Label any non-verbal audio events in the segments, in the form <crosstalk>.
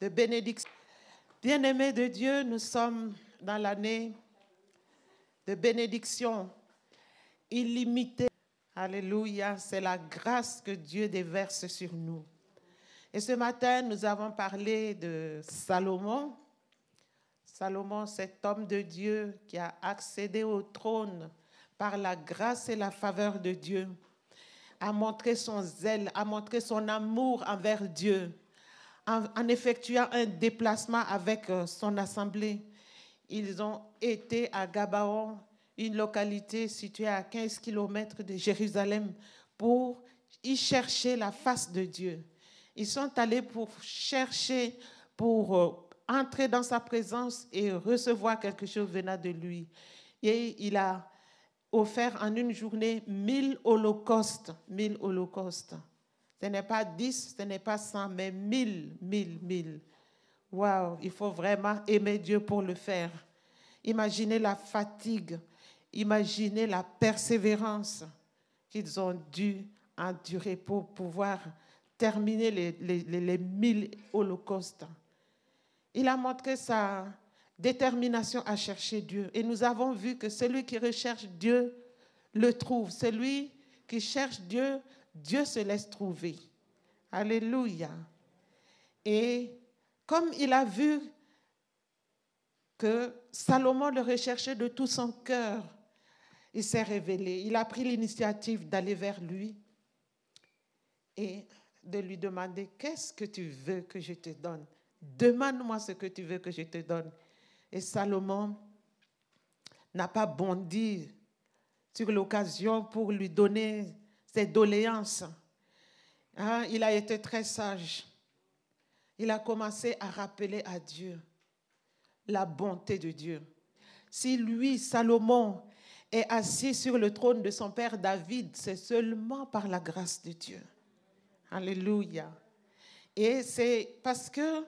de bénédiction. Bien-aimés de Dieu, nous sommes dans l'année de bénédiction illimitée. Alléluia, c'est la grâce que Dieu déverse sur nous. Et ce matin, nous avons parlé de Salomon. Salomon, cet homme de Dieu qui a accédé au trône par la grâce et la faveur de Dieu, a montré son zèle, a montré son amour envers Dieu en, effectuant un déplacement avec euh, son assemblée. Ils ont été à Gabaon, une localité située à 15 kilomètres de Jérusalem, pour y chercher la face de Dieu. Ils sont allés pour chercher, pour euh, entrer dans sa présence et recevoir quelque chose venant de lui. Et il a offert en une journée mille holocaustes, mille holocaustes. Ce n'est pas dix, ce n'est pas cent, mais mille, mille, mille. Waouh, il faut vraiment aimer Dieu pour le faire. Imaginez la fatigue, imaginez la persévérance qu'ils ont dû endurer pour pouvoir terminer les, les, les, les mille holocaustes. Il a montré sa détermination à chercher Dieu. Et nous avons vu que celui qui recherche Dieu le trouve. Celui qui cherche Dieu, Dieu se laisse trouver. Alléluia. Et comme il a vu que Salomon le recherchait de tout son cœur, il s'est révélé. Il a pris l'initiative d'aller vers lui et de lui demander, qu'est-ce que tu veux que je te donne? Demande-moi ce que tu veux que je te donne. Et Salomon n'a pas bondi sur l'occasion pour lui donner ses doléances. Hein, il a été très sage. Il a commencé à rappeler à Dieu la bonté de Dieu. Si lui, Salomon, est assis sur le trône de son père David, c'est seulement par la grâce de Dieu. Alléluia. Et c'est parce que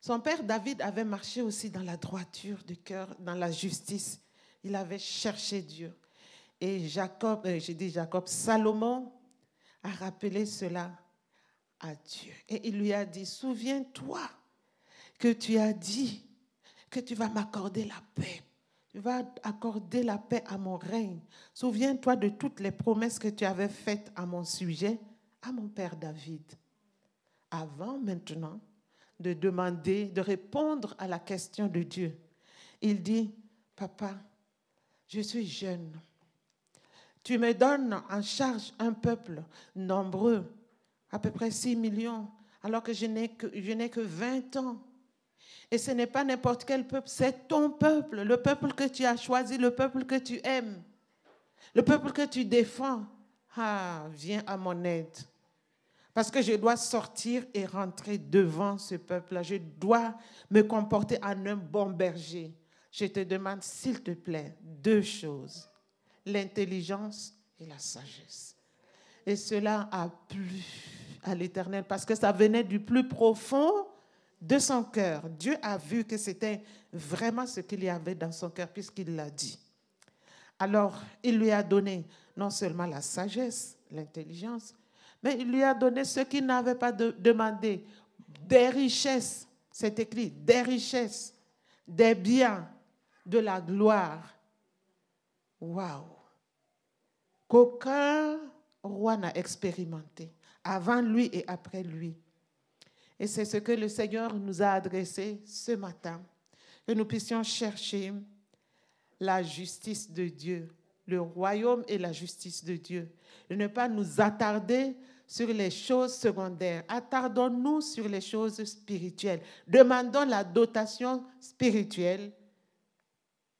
son père David avait marché aussi dans la droiture du cœur, dans la justice. Il avait cherché Dieu. Et Jacob, euh, j'ai dit Jacob, Salomon a rappelé cela à Dieu. Et il lui a dit, souviens-toi que tu as dit que tu vas m'accorder la paix. Tu vas accorder la paix à mon règne. Souviens-toi de toutes les promesses que tu avais faites à mon sujet, à mon père David. Avant maintenant de demander, de répondre à la question de Dieu, il dit, papa, je suis jeune. Tu me donnes en charge un peuple nombreux, à peu près 6 millions, alors que je n'ai que, je n'ai que 20 ans. Et ce n'est pas n'importe quel peuple, c'est ton peuple, le peuple que tu as choisi, le peuple que tu aimes, le peuple que tu défends. Ah, viens à mon aide. Parce que je dois sortir et rentrer devant ce peuple-là. Je dois me comporter en un bon berger. Je te demande, s'il te plaît, deux choses. L'intelligence et la sagesse. Et cela a plu à l'Éternel parce que ça venait du plus profond de son cœur. Dieu a vu que c'était vraiment ce qu'il y avait dans son cœur puisqu'il l'a dit. Alors, il lui a donné non seulement la sagesse, l'intelligence, mais il lui a donné ce qu'il n'avait pas de demandé, des richesses, c'est écrit, des richesses, des biens, de la gloire. Waouh! Qu'aucun roi n'a expérimenté, avant lui et après lui. Et c'est ce que le Seigneur nous a adressé ce matin, que nous puissions chercher la justice de Dieu, le royaume et la justice de Dieu. Et ne pas nous attarder sur les choses secondaires. Attardons-nous sur les choses spirituelles. Demandons la dotation spirituelle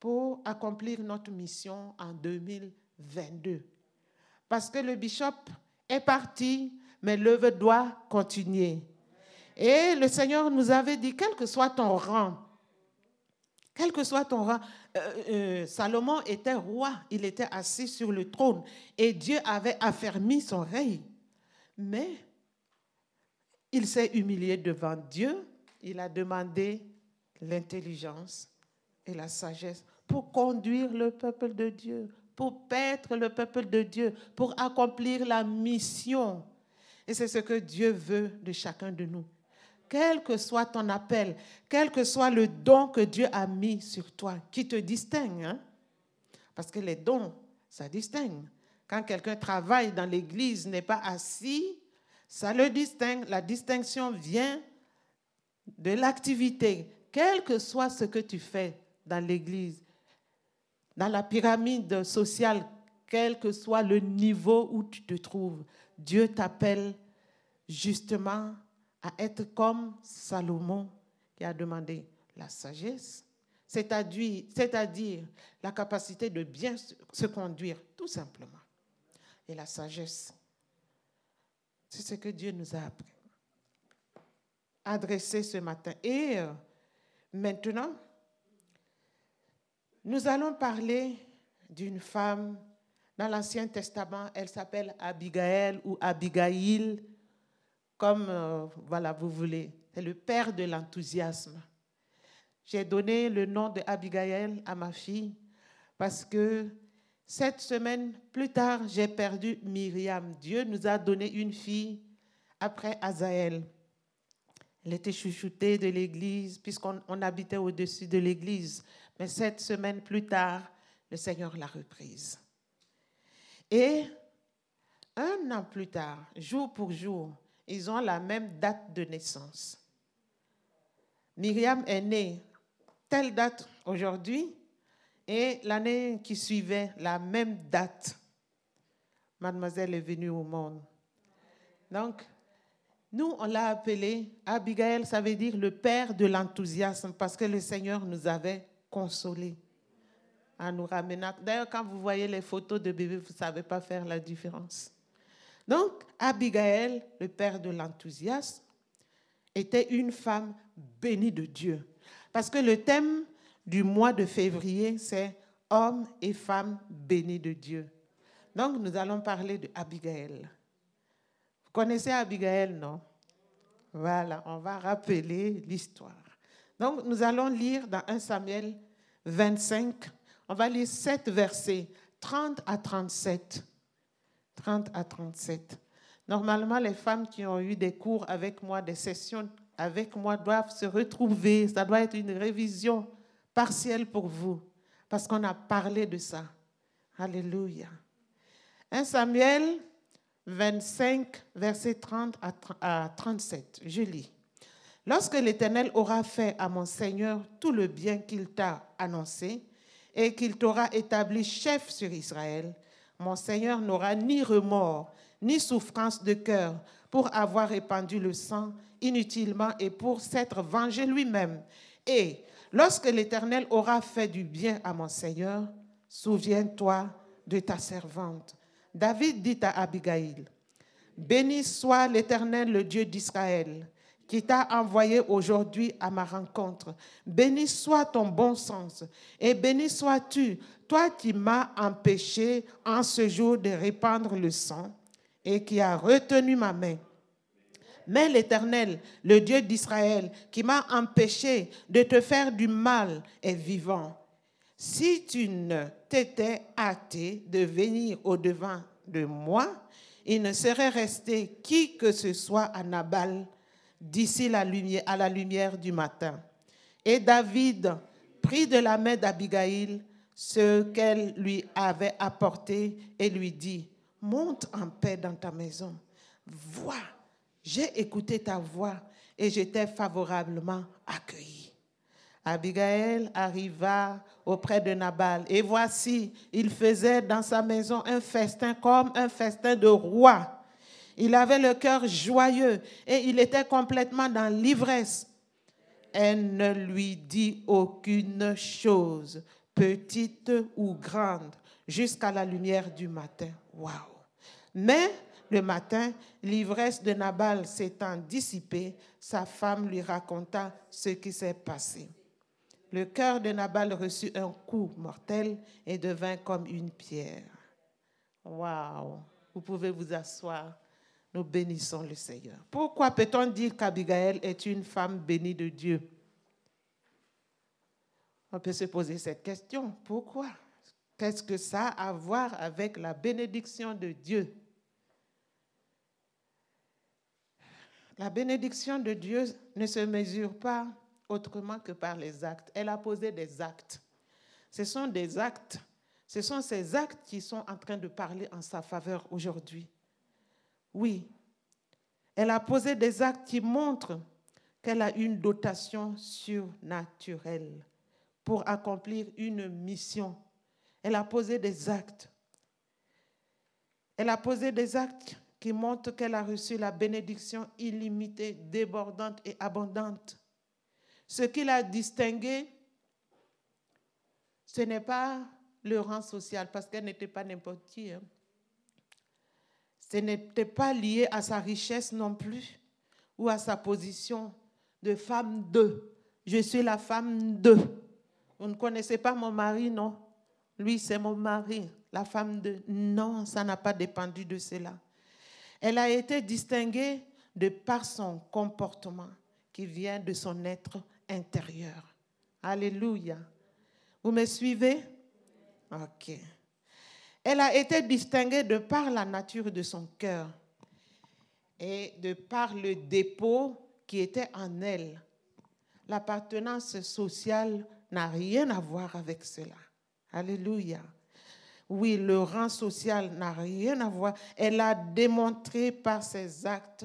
pour accomplir notre mission en 2022. Parce que le bishop est parti, mais l'œuvre doit continuer. Et le Seigneur nous avait dit, quel que soit ton rang, quel que soit ton rang, euh, euh, Salomon était roi, il était assis sur le trône et Dieu avait affermi son règne. Mais il s'est humilié devant Dieu, il a demandé l'intelligence et la sagesse pour conduire le peuple de Dieu, pour paître le peuple de Dieu, pour accomplir la mission. Et c'est ce que Dieu veut de chacun de nous quel que soit ton appel, quel que soit le don que Dieu a mis sur toi, qui te distingue. Hein? Parce que les dons, ça distingue. Quand quelqu'un travaille dans l'église, n'est pas assis, ça le distingue. La distinction vient de l'activité, quel que soit ce que tu fais dans l'église, dans la pyramide sociale, quel que soit le niveau où tu te trouves, Dieu t'appelle justement à être comme Salomon qui a demandé la sagesse, c'est-à-dire, la capacité de bien se conduire, tout simplement. Et la sagesse, c'est ce que Dieu nous a appris, adressé ce matin. Et euh, maintenant, nous allons parler d'une femme dans l'Ancien Testament. Elle s'appelle Abigail ou Abigail, comme euh, voilà vous voulez. C'est le père de l'enthousiasme. J'ai donné le nom de Abigail à ma fille parce que sept semaines plus tard, j'ai perdu Myriam. Dieu nous a donné une fille après Azaël. Elle était chouchoutée de l'église puisqu'on habitait au-dessus de l'église. Mais sept semaines plus tard, le Seigneur l'a reprise. Et un an plus tard, jour pour jour, ils ont la même date de naissance. Myriam est née telle date aujourd'hui et l'année qui suivait, la même date, mademoiselle est venue au monde. Donc, nous, on l'a appelée Abigail, ça veut dire le père de l'enthousiasme, parce que le Seigneur nous avait consolés en nous ramenant. D'ailleurs, quand vous voyez les photos de bébés, vous ne savez pas faire la différence. Donc, Abigail, le père de l'enthousiasme, était une femme bénie de Dieu. Parce que le thème du mois de février, c'est Hommes et femmes bénis de Dieu. Donc, nous allons parler de Abigail. Vous connaissez Abigail, non? Voilà, on va rappeler l'histoire. Donc, nous allons lire dans 1 Samuel 25, on va lire 7 versets, 30 à 37. 30 à 37. Normalement, les femmes qui ont eu des cours avec moi, des sessions avec moi, doivent se retrouver. Ça doit être une révision partielle pour vous, parce qu'on a parlé de ça. Alléluia. 1 Samuel 25, versets 30 à 37. Je lis. Lorsque l'Éternel aura fait à mon Seigneur tout le bien qu'il t'a annoncé et qu'il t'aura établi chef sur Israël, mon Seigneur n'aura ni remords, ni souffrance de cœur pour avoir répandu le sang inutilement et pour s'être vengé lui-même. Et lorsque l'Éternel aura fait du bien à mon Seigneur, souviens-toi de ta servante. David dit à Abigail, Béni soit l'Éternel, le Dieu d'Israël, qui t'a envoyé aujourd'hui à ma rencontre. Béni soit ton bon sens et béni sois-tu, toi qui m'as empêché en ce jour de répandre le sang et qui a retenu ma main. Mais l'Éternel, le Dieu d'Israël, qui m'a empêché de te faire du mal, est vivant. Si tu ne t'étais hâté de venir au-devant de moi, il ne serait resté qui que ce soit à Nabal d'ici la lumière, à la lumière du matin. Et David prit de la main d'Abigail ce qu'elle lui avait apporté et lui dit, monte en paix dans ta maison. Vois, j'ai écouté ta voix et j'étais favorablement accueilli. Abigail arriva auprès de Nabal et voici, il faisait dans sa maison un festin comme un festin de roi. Il avait le cœur joyeux et il était complètement dans l'ivresse. Elle ne lui dit aucune chose, petite ou grande, jusqu'à la lumière du matin. Waouh! Mais le matin, l'ivresse de Nabal s'étant dissipée, sa femme lui raconta ce qui s'est passé. Le cœur de Nabal reçut un coup mortel et devint comme une pierre. Waouh! Vous pouvez vous asseoir. Nous bénissons le Seigneur. Pourquoi peut-on dire qu'Abigail est une femme bénie de Dieu? On peut se poser cette question. Pourquoi? Qu'est-ce que ça a à voir avec la bénédiction de Dieu? La bénédiction de Dieu ne se mesure pas autrement que par les actes. Elle a posé des actes. Ce sont des actes. Ce sont ces actes qui sont en train de parler en sa faveur aujourd'hui. Oui, elle a posé des actes qui montrent qu'elle a une dotation surnaturelle pour accomplir une mission. Elle a posé des actes. Elle a posé des actes qui montrent qu'elle a reçu la bénédiction illimitée, débordante et abondante. Ce qui l'a distinguée, ce n'est pas le rang social, parce qu'elle n'était pas n'importe qui. Hein. Ce n'était pas lié à sa richesse non plus, ou à sa position de femme de. Je suis la femme de. Vous ne connaissez pas mon mari, non? Lui, c'est mon mari, la femme de. Non, ça n'a pas dépendu de cela. Elle a été distinguée de par son comportement qui vient de son être intérieur. Alléluia. Vous me suivez? Ok. Elle a été distinguée de par la nature de son cœur et de par le dépôt qui était en elle. L'appartenance sociale n'a rien à voir avec cela. Alléluia. Oui, le rang social n'a rien à voir. Elle a démontré par ses actes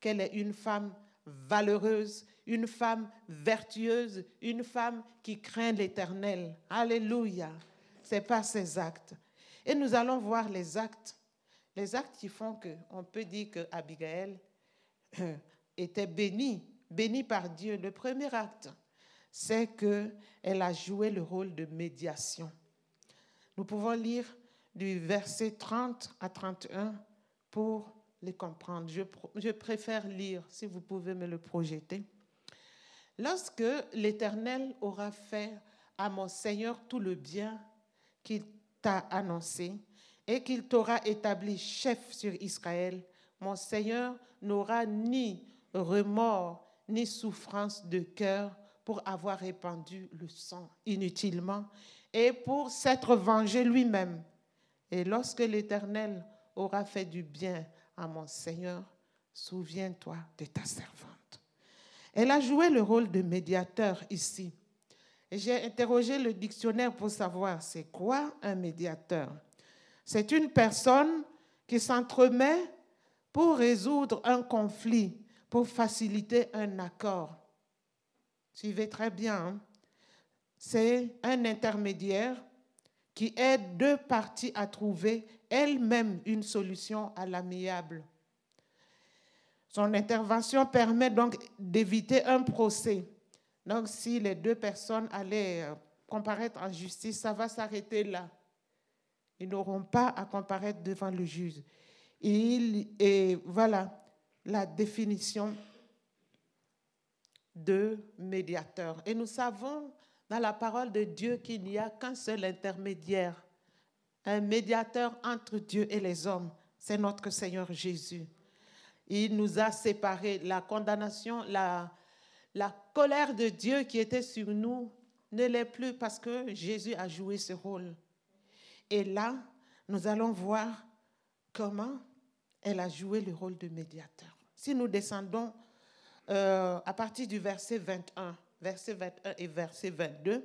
qu'elle est une femme valeureuse, une femme vertueuse, une femme qui craint l'Éternel. Alléluia. C'est par ses actes. Et nous allons voir les actes. Les actes qui font qu'on peut dire que Abigail euh, était bénie, bénie par Dieu. Le premier acte, c'est qu'elle a joué le rôle de médiation. Nous pouvons lire du verset 30 à 31 pour les comprendre. Je, je préfère lire, si vous pouvez me le projeter. Lorsque l'Éternel aura fait à mon Seigneur tout le bien qu'il t'a annoncé et qu'il t'aura établi chef sur Israël, mon Seigneur n'aura ni remords ni souffrance de cœur pour avoir répandu le sang inutilement et pour s'être vengé lui-même. Et lorsque l'Éternel aura fait du bien à mon Seigneur, souviens-toi de ta servante. Elle a joué le rôle de médiateur ici. J'ai interrogé le dictionnaire pour savoir c'est quoi un médiateur. C'est une personne qui s'entremet pour résoudre un conflit, pour faciliter un accord. Suivez très bien. Hein. C'est un intermédiaire qui aide deux parties à trouver elles-mêmes une solution à l'amiable. Son intervention permet donc d'éviter un procès. Donc si les deux personnes allaient euh, comparaître en justice, ça va s'arrêter là. Ils n'auront pas à comparaître devant le juge. et voilà la définition de médiateur. Et nous savons dans la parole de Dieu qu'il n'y a qu'un seul intermédiaire, un médiateur entre Dieu et les hommes. C'est notre Seigneur Jésus. Il nous a séparés. La condamnation, la, la colère de Dieu qui était sur nous ne l'est plus parce que Jésus a joué ce rôle. Et là, nous allons voir comment elle a joué le rôle de médiateur. Si nous descendons euh, à partir du verset 21, verset 21 et verset 22,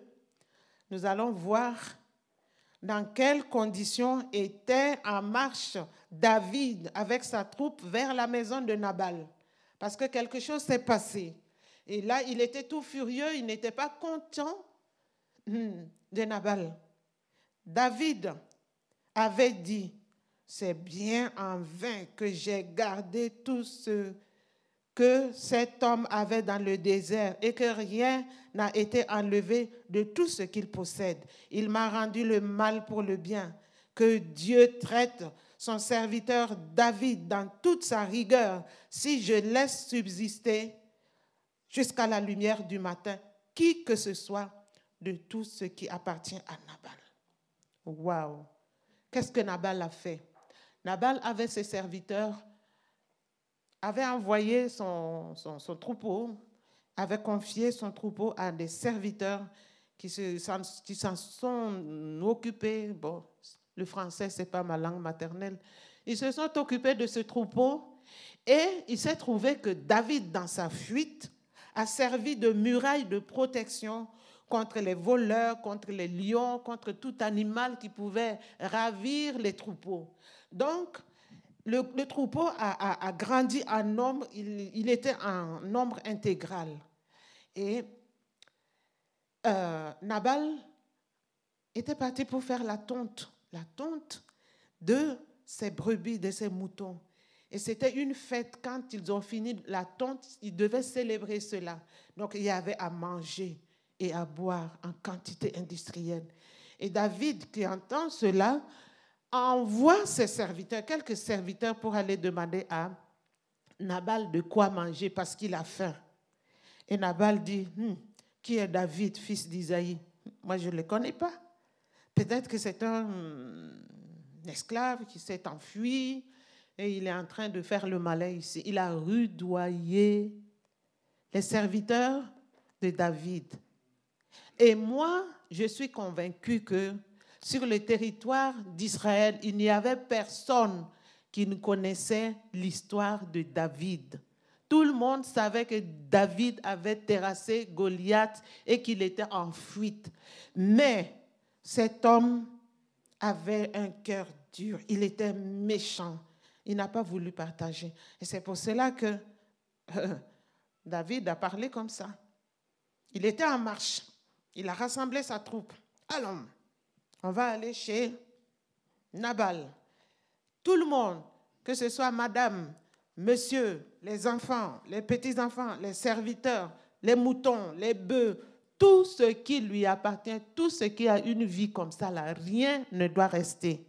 nous allons voir dans quelles conditions était en marche David avec sa troupe vers la maison de Nabal. Parce que quelque chose s'est passé. Et là, il était tout furieux, il n'était pas content hmm, de Nabal. David avait dit, c'est bien en vain que j'ai gardé tout ce que cet homme avait dans le désert et que rien n'a été enlevé de tout ce qu'il possède. Il m'a rendu le mal pour le bien. Que Dieu traite son serviteur David dans toute sa rigueur si je laisse subsister jusqu'à la lumière du matin qui que ce soit de tout ce qui appartient à Nabal. Waouh! Qu'est-ce que Nabal a fait? Nabal avait ses serviteurs avait envoyé son, troupeau, avait confié son troupeau à des serviteurs qui s'en sont occupés. Bon, le français, ce n'est pas ma langue maternelle. Ils se sont occupés de ce troupeau Et il s'est trouvé que David, dans sa fuite, a servi de muraille de protection contre les voleurs, contre les lions, contre tout animal qui pouvait ravir les troupeaux. Donc, le, troupeau a, grandi en nombre, il, était en nombre intégral. Et euh, Nabal était parti pour faire la tonte, la tonte de ses brebis, de ses moutons. Et c'était une fête, quand ils ont fini la tonte, ils devaient célébrer cela. Donc il y avait à manger et à boire en quantité industrielle. Et David, qui entend cela, envoie ses serviteurs, quelques serviteurs, pour aller demander à Nabal de quoi manger parce qu'il a faim. Et Nabal dit, hmm, qui est David, fils d'Isaïe? Moi, je ne le connais pas. Peut-être que c'est un hmm, esclave qui s'est enfui et il est en train de faire le malin ici. Il a rudoyé les serviteurs de David. Et moi, je suis convaincu que sur le territoire d'Israël, il n'y avait personne qui ne connaissait l'histoire de David. Tout le monde savait que David avait terrassé Goliath et qu'il était en fuite. Mais cet homme avait un cœur dur, il était méchant, il n'a pas voulu partager. Et c'est pour cela que euh, David a parlé comme ça. Il était en marche, il a rassemblé sa troupe. Allons, on va aller chez Nabal. Tout le monde, que ce soit madame, monsieur, les enfants, les petits-enfants, les serviteurs, les moutons, les bœufs, tout ce qui lui appartient, tout ce qui a une vie comme ça, là, rien ne doit rester.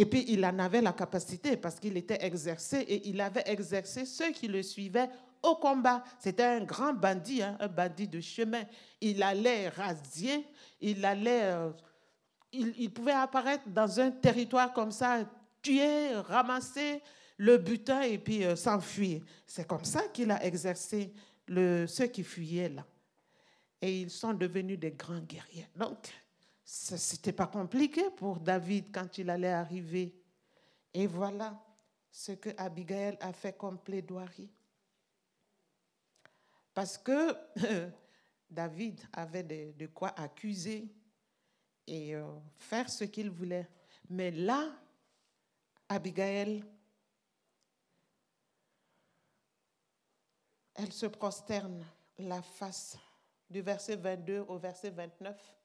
Et puis il en avait la capacité parce qu'il était exercé et il avait exercé ceux qui le suivaient au combat. C'était un grand bandit, hein, un bandit de chemin. Il allait rasier, il allait euh, il, pouvait apparaître dans un territoire comme ça, tuer, ramasser le butin et puis euh, s'enfuir. C'est comme ça qu'il a exercé ceux qui fuyaient là. Et ils sont devenus des grands guerriers. Donc, ce n'était pas compliqué pour David quand il allait arriver. Et voilà ce que Abigail a fait comme plaidoirie. Parce que <laughs> David avait de quoi accuser et euh, faire ce qu'il voulait. Mais là, Abigail, elle se prosterne la face du verset 22 au verset 29.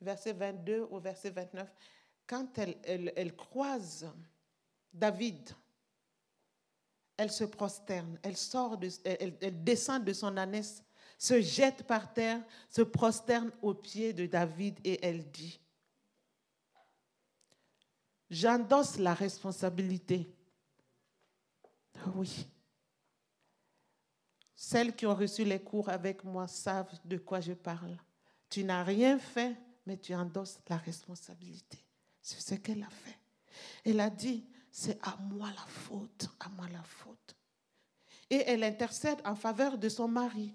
Verset 22 au verset 29. Quand elle, elle, croise David, elle se prosterne, elle, sort de, elle, elle descend de son ânesse se jette par terre, se prosterne aux pieds de David et elle dit, j'endosse la responsabilité. Oui. Celles qui ont reçu les cours avec moi savent de quoi je parle. Tu n'as rien fait, mais tu endosses la responsabilité. C'est ce qu'elle a fait. Elle a dit, c'est à moi la faute, à moi la faute. Et elle intercède en faveur de son mari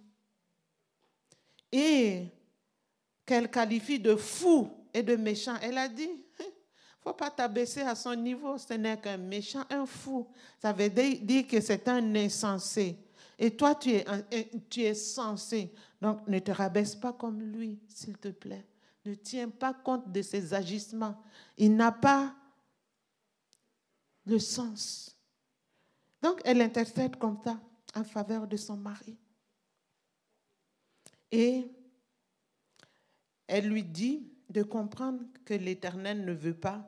et qu'elle qualifie de fou et de méchant. Elle a dit, ne faut pas t'abaisser à son niveau, ce n'est qu'un méchant, un fou. Ça veut dire que c'est un insensé. Et toi, tu es, tu es censé. Donc, ne te rabaisse pas comme lui, s'il te plaît. Ne tiens pas compte de ses agissements. Il n'a pas le sens. Donc, elle intercède comme ça en faveur de son mari. Et elle lui dit de comprendre que l'Éternel ne veut pas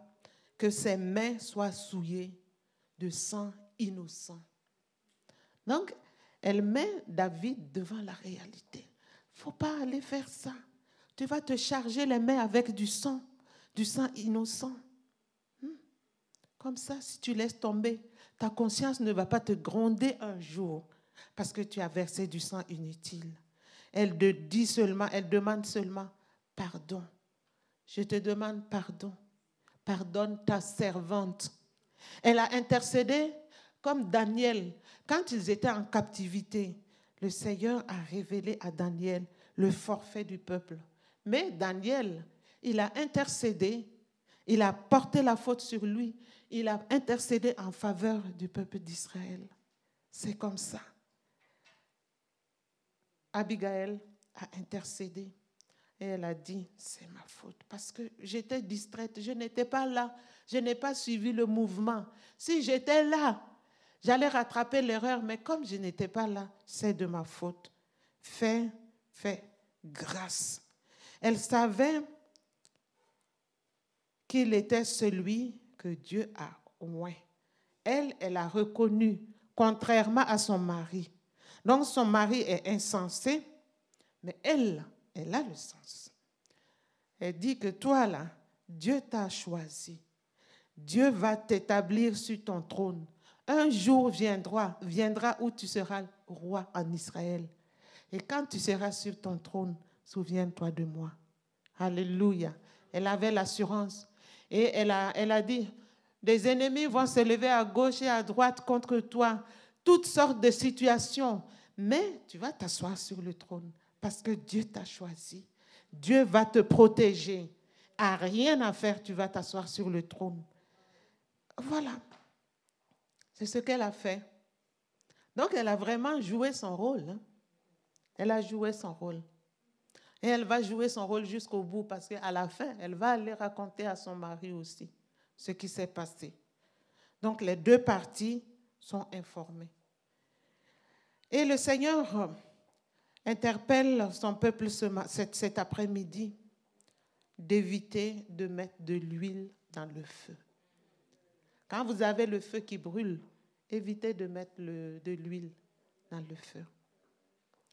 que ses mains soient souillées de sang innocent. Donc, elle met David devant la réalité. Il ne faut pas aller faire ça. Tu vas te charger les mains avec du sang, du sang innocent. Hmm? Comme ça, si tu laisses tomber, ta conscience ne va pas te gronder un jour parce que tu as versé du sang inutile. Elle te dit seulement, elle demande seulement pardon. Je te demande pardon. Pardonne ta servante. Elle a intercédé comme Daniel. Quand ils étaient en captivité, le Seigneur a révélé à Daniel le forfait du peuple. Mais Daniel, il a intercédé Il a porté la faute sur lui. Il a intercédé en faveur du peuple d'Israël. C'est comme ça. Abigail a intercédé et elle a dit, c'est ma faute, parce que j'étais distraite, je n'étais pas là, je n'ai pas suivi le mouvement. Si j'étais là, j'allais rattraper l'erreur, mais comme je n'étais pas là, c'est de ma faute. Fais, fais grâce. Elle savait qu'il était celui que Dieu a oint. Elle, elle a reconnu, contrairement à son mari. Donc son mari est insensé, mais elle, elle a le sens. Elle dit que toi, là, Dieu t'a choisi. Dieu va t'établir sur ton trône. Un jour viendra, viendra où tu seras roi en Israël. Et quand tu seras sur ton trône, souviens-toi de moi. Alléluia. Elle avait l'assurance. Et elle a, dit, des ennemis vont se lever à gauche et à droite contre toi. Toutes sortes de situations. Mais tu vas t'asseoir sur le trône parce que Dieu t'a choisi. Dieu va te protéger. À rien à faire, tu vas t'asseoir sur le trône. Voilà. C'est ce qu'elle a fait. Donc, elle a vraiment joué son rôle. Hein. Elle a joué son rôle. Et elle va jouer son rôle jusqu'au bout parce qu'à la fin, elle va aller raconter à son mari aussi ce qui s'est passé. Donc, les deux parties sont informées. Et le Seigneur interpelle son peuple cet après-midi d'éviter de mettre de l'huile dans le feu. Quand vous avez le feu qui brûle, évitez de mettre de l'huile dans le feu.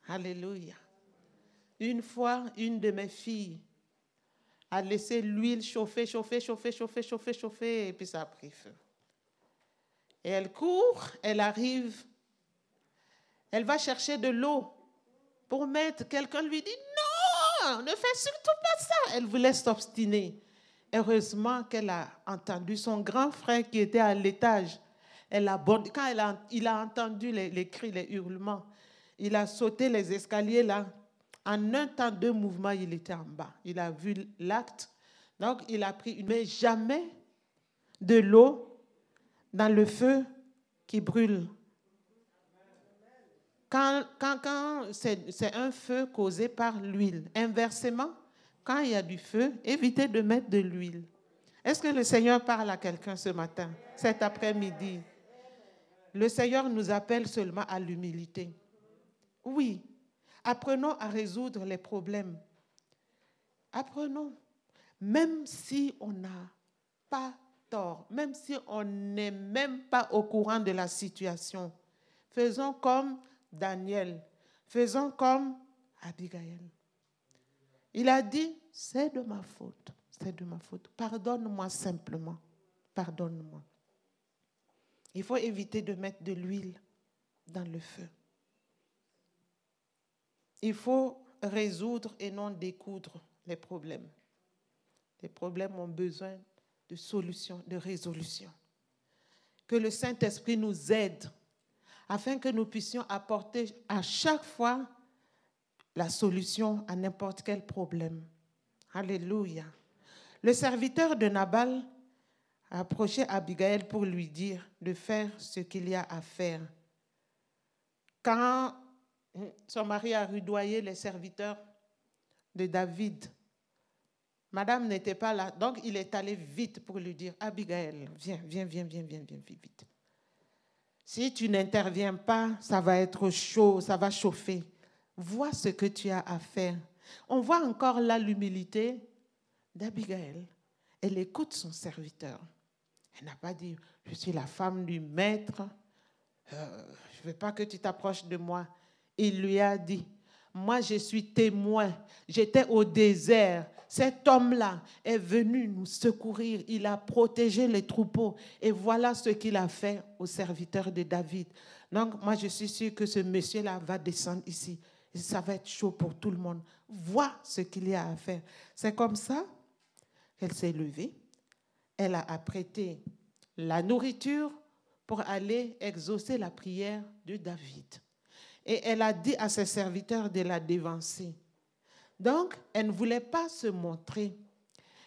Alléluia. Une fois, une de mes filles a laissé l'huile chauffer, chauffer, chauffer, chauffer, chauffer, chauffer, et puis ça a pris feu. Et elle court, elle arrive, elle va chercher de l'eau pour mettre, quelqu'un lui dit non, ne fais surtout pas ça. Elle voulait s'obstiner. Heureusement qu'elle a entendu son grand frère qui était à l'étage. Elle a, quand il a entendu les, cris, les hurlements, il a sauté les escaliers là. En un temps, deux mouvements, il était en bas. Il a vu l'acte. Donc, il a pris une. Mais jamais de l'eau dans le feu qui brûle. Quand, quand, c'est un feu causé par l'huile. Inversement, quand il y a du feu, évitez de mettre de l'huile. Est-ce que le Seigneur parle à quelqu'un ce matin, cet après-midi? Le Seigneur nous appelle seulement à l'humilité. Oui, apprenons à résoudre les problèmes. Apprenons, même si on n'a pas tort, même si on n'est même pas au courant de la situation. Faisons comme Daniel, faisons comme Abigail. Il a dit, c'est de ma faute, c'est de ma faute. Pardonne-moi simplement, pardonne-moi. Il faut éviter de mettre de l'huile dans le feu. Il faut résoudre et non découdre les problèmes. Les problèmes ont besoin de solutions, de résolution. Que le Saint-Esprit nous aide afin que nous puissions apporter à chaque fois la solution à n'importe quel problème. Alléluia. Le serviteur de Nabal a approché Abigail pour lui dire de faire ce qu'il y a à faire. Quand son mari a rudoyé les serviteurs de David, Madame n'était pas là, donc il est allé vite pour lui dire, Abigail, viens, viens, viens, viens, viens, viens, vite. Si tu n'interviens pas, ça va être chaud, ça va chauffer. Vois ce que tu as à faire. On voit encore là l'humilité d'Abigail. Elle écoute son serviteur. Elle n'a pas dit, je suis la femme du maître, euh, je ne veux pas que tu t'approches de moi. Il lui a dit, moi je suis témoin, j'étais au désert, cet homme-là est venu nous secourir. Il a protégé les troupeaux. Et voilà ce qu'il a fait aux serviteurs de David. Donc, moi, je suis sûre que ce monsieur-là va descendre ici. Et ça va être chaud pour tout le monde. Vois ce qu'il y a à faire. C'est comme ça qu'elle s'est levée. Elle a apprêté la nourriture pour aller exaucer la prière de David. Et elle a dit à ses serviteurs de la dévancer. Donc, elle ne voulait pas se montrer.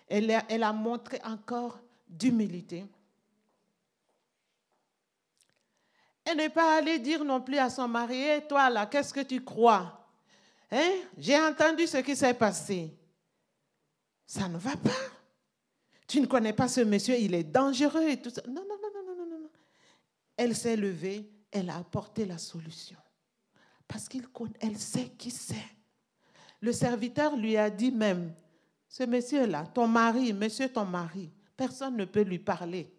Elle a, montré encore d'humilité. Elle n'est pas allée dire non plus à son mari, et «Eh, toi là, qu'est-ce que tu crois? Hein? J'ai entendu ce qui s'est passé. Ça ne va pas. Tu ne connais pas ce monsieur, il est dangereux et tout ça. Non, non, non, non, non, non. Elle s'est levée, elle a apporté la solution. Parce qu'elle sait qui c'est. Le serviteur lui a dit même, ce monsieur-là, ton mari, monsieur ton mari, personne ne peut lui parler.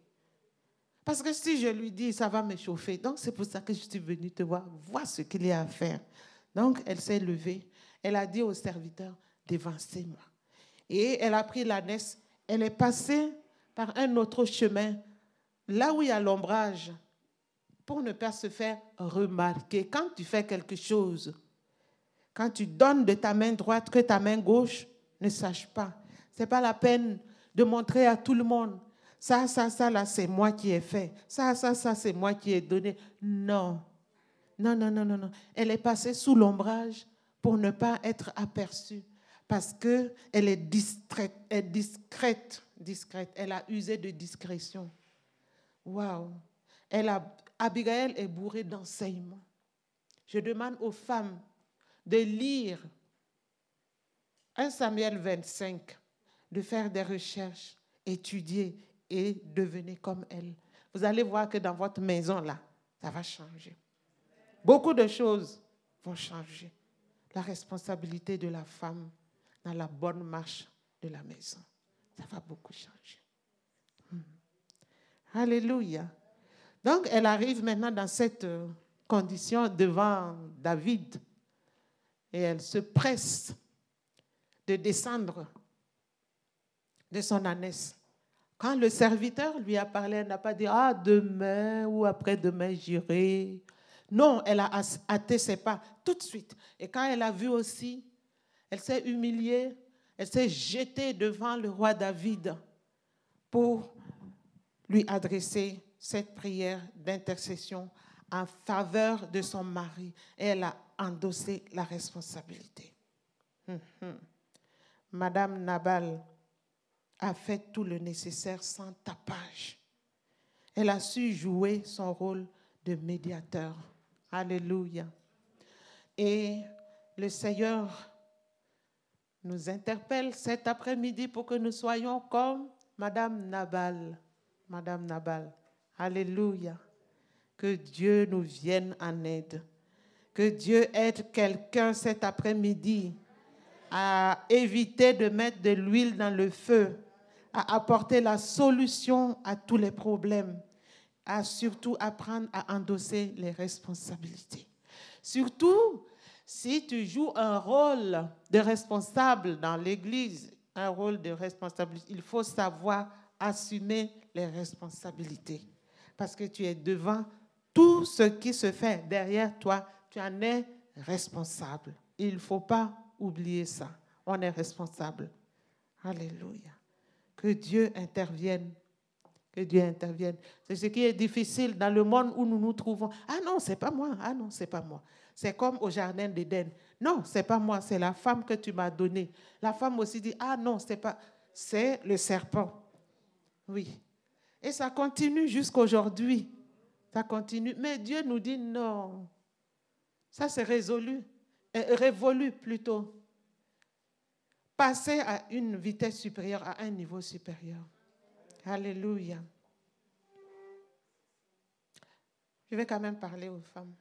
Parce que si je lui dis, ça va me chauffer. Donc c'est pour ça que je suis venue te voir, voir ce qu'il y a à faire. Donc elle s'est levée, elle a dit au serviteur, dévancez-moi. Et elle a pris l'ânesse, elle est passée par un autre chemin, là où il y a l'ombrage, pour ne pas se faire remarquer. Quand tu fais quelque chose, quand tu donnes de ta main droite que ta main gauche ne sache pas. Ce n'est pas la peine de montrer à tout le monde. Ça, ça, ça, là, c'est moi qui ai fait. Ça, ça, ça, c'est moi qui ai donné. Non. Non, non, non, non, non. Elle est passée sous l'ombrage pour ne pas être aperçue. Parce qu'elle est est discrète, discrète. Elle a usé de discrétion. Waouh. Elle a, Abigail est bourrée d'enseignements. Je demande aux femmes de lire 1 Samuel 25, de faire des recherches, étudier et devenir comme elle. Vous allez voir que dans votre maison, là, ça va changer. Beaucoup de choses vont changer. La responsabilité de la femme dans la bonne marche de la maison, ça va beaucoup changer. Hmm. Alléluia. Donc, elle arrive maintenant dans cette euh, condition devant David et elle se presse de descendre de son ânesse. Quand le serviteur lui a parlé, elle n'a pas dit Ah, demain ou après-demain, j'irai. Non, elle a hâté ses pas tout de suite. Et quand elle a vu aussi, elle s'est humiliée, elle s'est jetée devant le roi David pour lui adresser cette prière d'intercession en faveur de son mari. Et elle a endosser la responsabilité. Hum. Madame Nabal a fait tout le nécessaire sans tapage. Elle a su jouer son rôle de médiateur. Alléluia. Et le Seigneur nous interpelle cet après-midi pour que nous soyons comme Madame Nabal. Madame Nabal. Alléluia. Que Dieu nous vienne en aide. Que Dieu aide quelqu'un cet après-midi à éviter de mettre de l'huile dans le feu, à apporter la solution à tous les problèmes, à surtout apprendre à endosser les responsabilités. Surtout si tu joues un rôle de responsable dans l'Église, un rôle de responsabilité, il faut savoir assumer les responsabilités parce que tu es devant tout ce qui se fait derrière toi tu en es responsable. Il ne faut pas oublier ça. On est responsable. Alléluia. Que Dieu intervienne. Que Dieu intervienne. C'est ce qui est difficile dans le monde où nous nous trouvons. Ah non, c'est pas moi. Ah non, c'est pas moi. C'est comme au jardin d'Éden. Non, c'est pas moi, c'est la femme que tu m'as donnée. La femme aussi dit "Ah non, c'est pas c'est le serpent." Oui. Et ça continue jusqu'aujourd'hui. Ça continue, mais Dieu nous dit non. Ça, c'est résolu, euh, révolu plutôt. Passer à une vitesse supérieure, à un niveau supérieur. Alléluia. Je vais quand même parler aux femmes.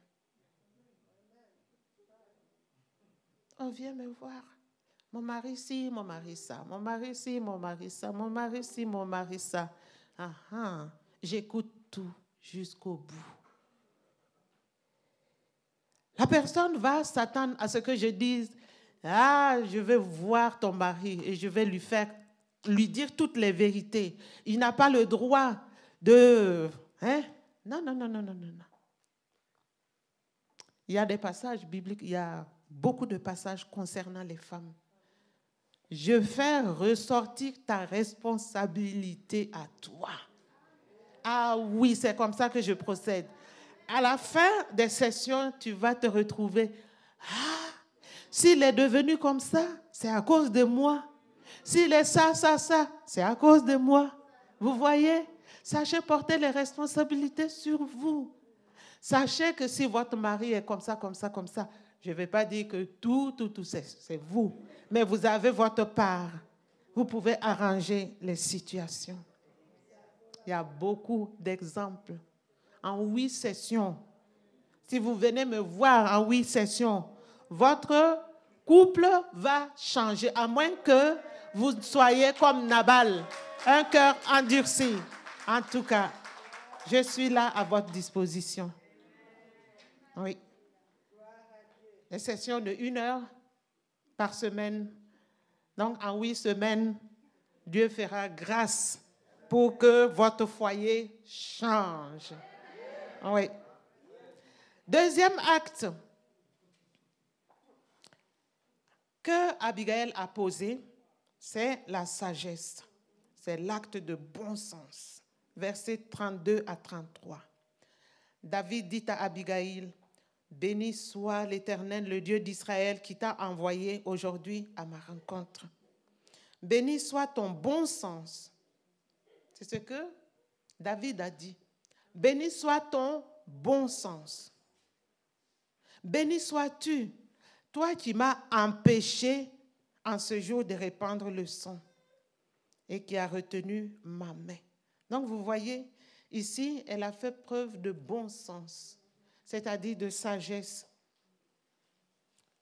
On vient me voir. Mon mari ci, mon mari ça. Mon mari ci, mon mari ça. Mon mari ci, mon mari ça. Ah, ah. J'écoute tout jusqu'au bout. La personne va s'attendre à ce que je dise, ah, je vais voir ton mari et je vais lui faire, lui dire toutes les vérités. Il n'a pas le droit de, hein? Non, non, non, non, non, non. Il y a des passages bibliques, il y a beaucoup de passages concernant les femmes. Je fais ressortir ta responsabilité à toi. Ah oui, c'est comme ça que je procède à la fin des sessions, tu vas te retrouver. Ah, s'il est devenu comme ça, c'est à cause de moi. S'il est ça, ça, ça, c'est à cause de moi. Vous voyez? Sachez porter les responsabilités sur vous. Sachez que si votre mari est comme ça, comme ça, comme ça, je ne vais pas dire que tout, tout, tout, c'est vous. Mais vous avez votre part. Vous pouvez arranger les situations. Il y a beaucoup d'exemples. En huit sessions, si vous venez me voir en huit sessions, votre couple va changer, à moins que vous soyez comme Nabal, un cœur endurci. En tout cas, je suis là à votre disposition. Oui. Les sessions de une heure par semaine. Donc, en huit semaines, Dieu fera grâce pour que votre foyer change. Oui. Deuxième acte que Abigail a posé, c'est la sagesse. C'est l'acte de bon sens. Versets 32 à 33. David dit à Abigail, Béni soit l'Éternel, le Dieu d'Israël, qui t'a envoyé aujourd'hui à ma rencontre. Béni soit ton bon sens. C'est ce que David a dit. Béni soit ton bon sens. Béni sois-tu, toi qui m'as empêché en ce jour de répandre le son et qui a retenu ma main. Donc vous voyez, ici, elle a fait preuve de bon sens, c'est-à-dire de sagesse.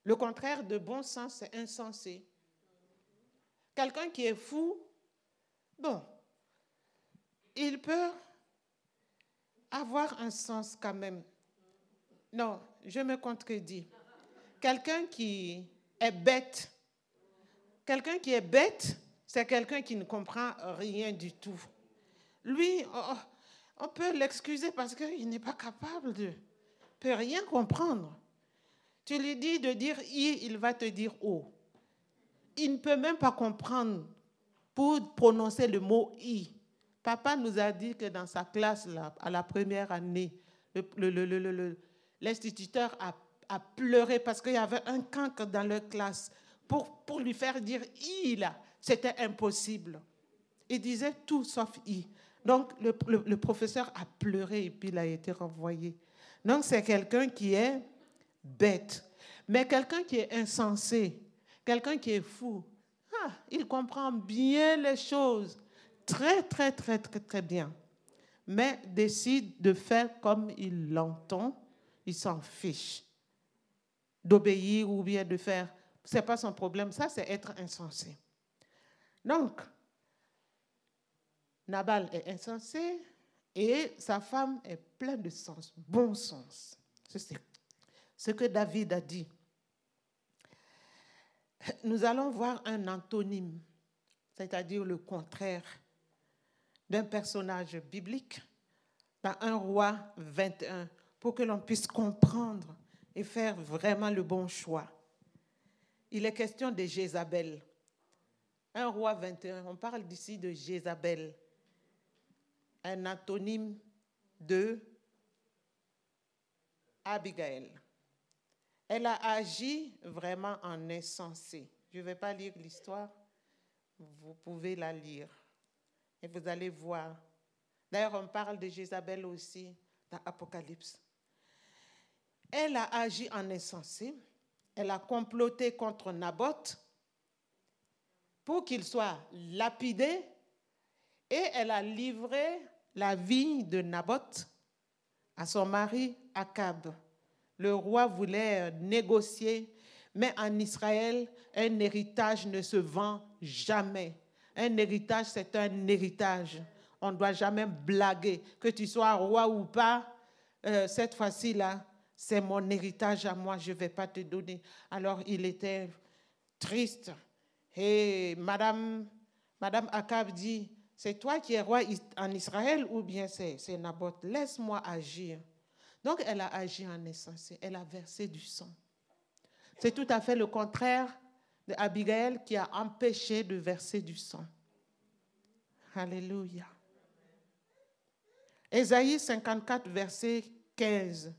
Le contraire de bon sens, c'est insensé. Quelqu'un qui est fou, bon, il peut avoir un sens quand même. Non, je me contredis. Quelqu'un qui est bête, quelqu'un qui est bête, c'est quelqu'un qui ne comprend rien du tout. Lui, oh, oh, on peut l'excuser parce qu'il n'est pas capable de, peut rien comprendre. Tu lui dis de dire i, il va te dire o. Il ne peut même pas comprendre pour prononcer le mot i. Papa nous a dit que dans sa classe, là, à la première année, l'instituteur a, pleuré parce qu'il y avait un cancre dans leur classe. Pour, pour lui faire dire I, là, c'était impossible. Il disait tout sauf I. Donc, le, le, professeur a pleuré et puis il a été renvoyé. Donc, c'est quelqu'un qui est bête. Mais quelqu'un qui est insensé, quelqu'un qui est fou, ah, il comprend bien les choses très, très, très, très, très bien, mais décide de faire comme il l'entend, il s'en fiche. D'obéir ou bien de faire, ce n'est pas son problème, ça c'est être insensé. Donc, Nabal est insensé et sa femme est pleine de sens, bon sens. C'est ce que David a dit. Nous allons voir un antonyme, c'est-à-dire le contraire d'un personnage biblique dans un roi 21 pour que l'on puisse comprendre et faire vraiment le bon choix. Il est question de Jézabel. Un roi 21, on parle d'ici de Jézabel, un antonyme de Abigail. Elle a agi vraiment en insensé. Je ne vais pas lire l'histoire, vous pouvez la lire. Et vous allez voir. D'ailleurs, on parle de Jézabel aussi dans Apocalypse. Elle a agi en insensé. Elle a comploté contre Naboth pour qu'il soit lapidé et elle a livré la vie de Naboth à son mari Akab. Le roi voulait négocier, mais en Israël, un héritage ne se vend jamais. Un héritage, c'est un héritage. On ne doit jamais blaguer. Que tu sois roi ou pas, euh, cette fois-ci-là, c'est mon héritage à moi, je ne vais pas te donner. Alors il était triste. Et Madame, Madame Akab dit, c'est toi qui es roi en Israël ou bien c'est Naboth Laisse-moi agir. Donc elle a agi en essence, elle a versé du sang. C'est tout à fait le contraire d'Abigail qui a empêché de verser du sang. Alléluia. Ésaïe 54, verset 15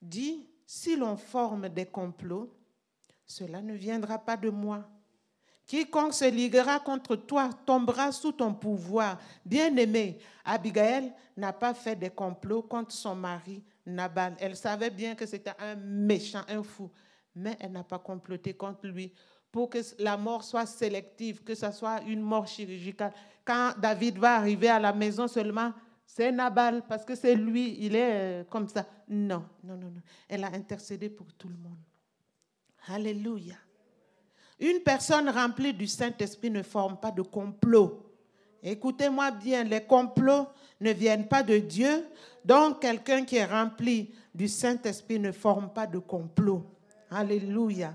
dit, si l'on forme des complots, cela ne viendra pas de moi. Quiconque se liguera contre toi tombera sous ton pouvoir. Bien-aimé, Abigail n'a pas fait des complots contre son mari Nabal. Elle savait bien que c'était un méchant, un fou, mais elle n'a pas comploté contre lui pour que la mort soit sélective, que ce soit une mort chirurgicale. Quand David va arriver à la maison seulement, c'est Nabal, parce que c'est lui, il est euh, comme ça. Non, non, non, non. Elle a intercédé pour tout le monde. Alléluia. Une personne remplie du Saint-Esprit ne forme pas de complot. Écoutez-moi bien, les complots ne viennent pas de Dieu. Donc, quelqu'un qui est rempli du Saint-Esprit ne forme pas de complot. Alléluia.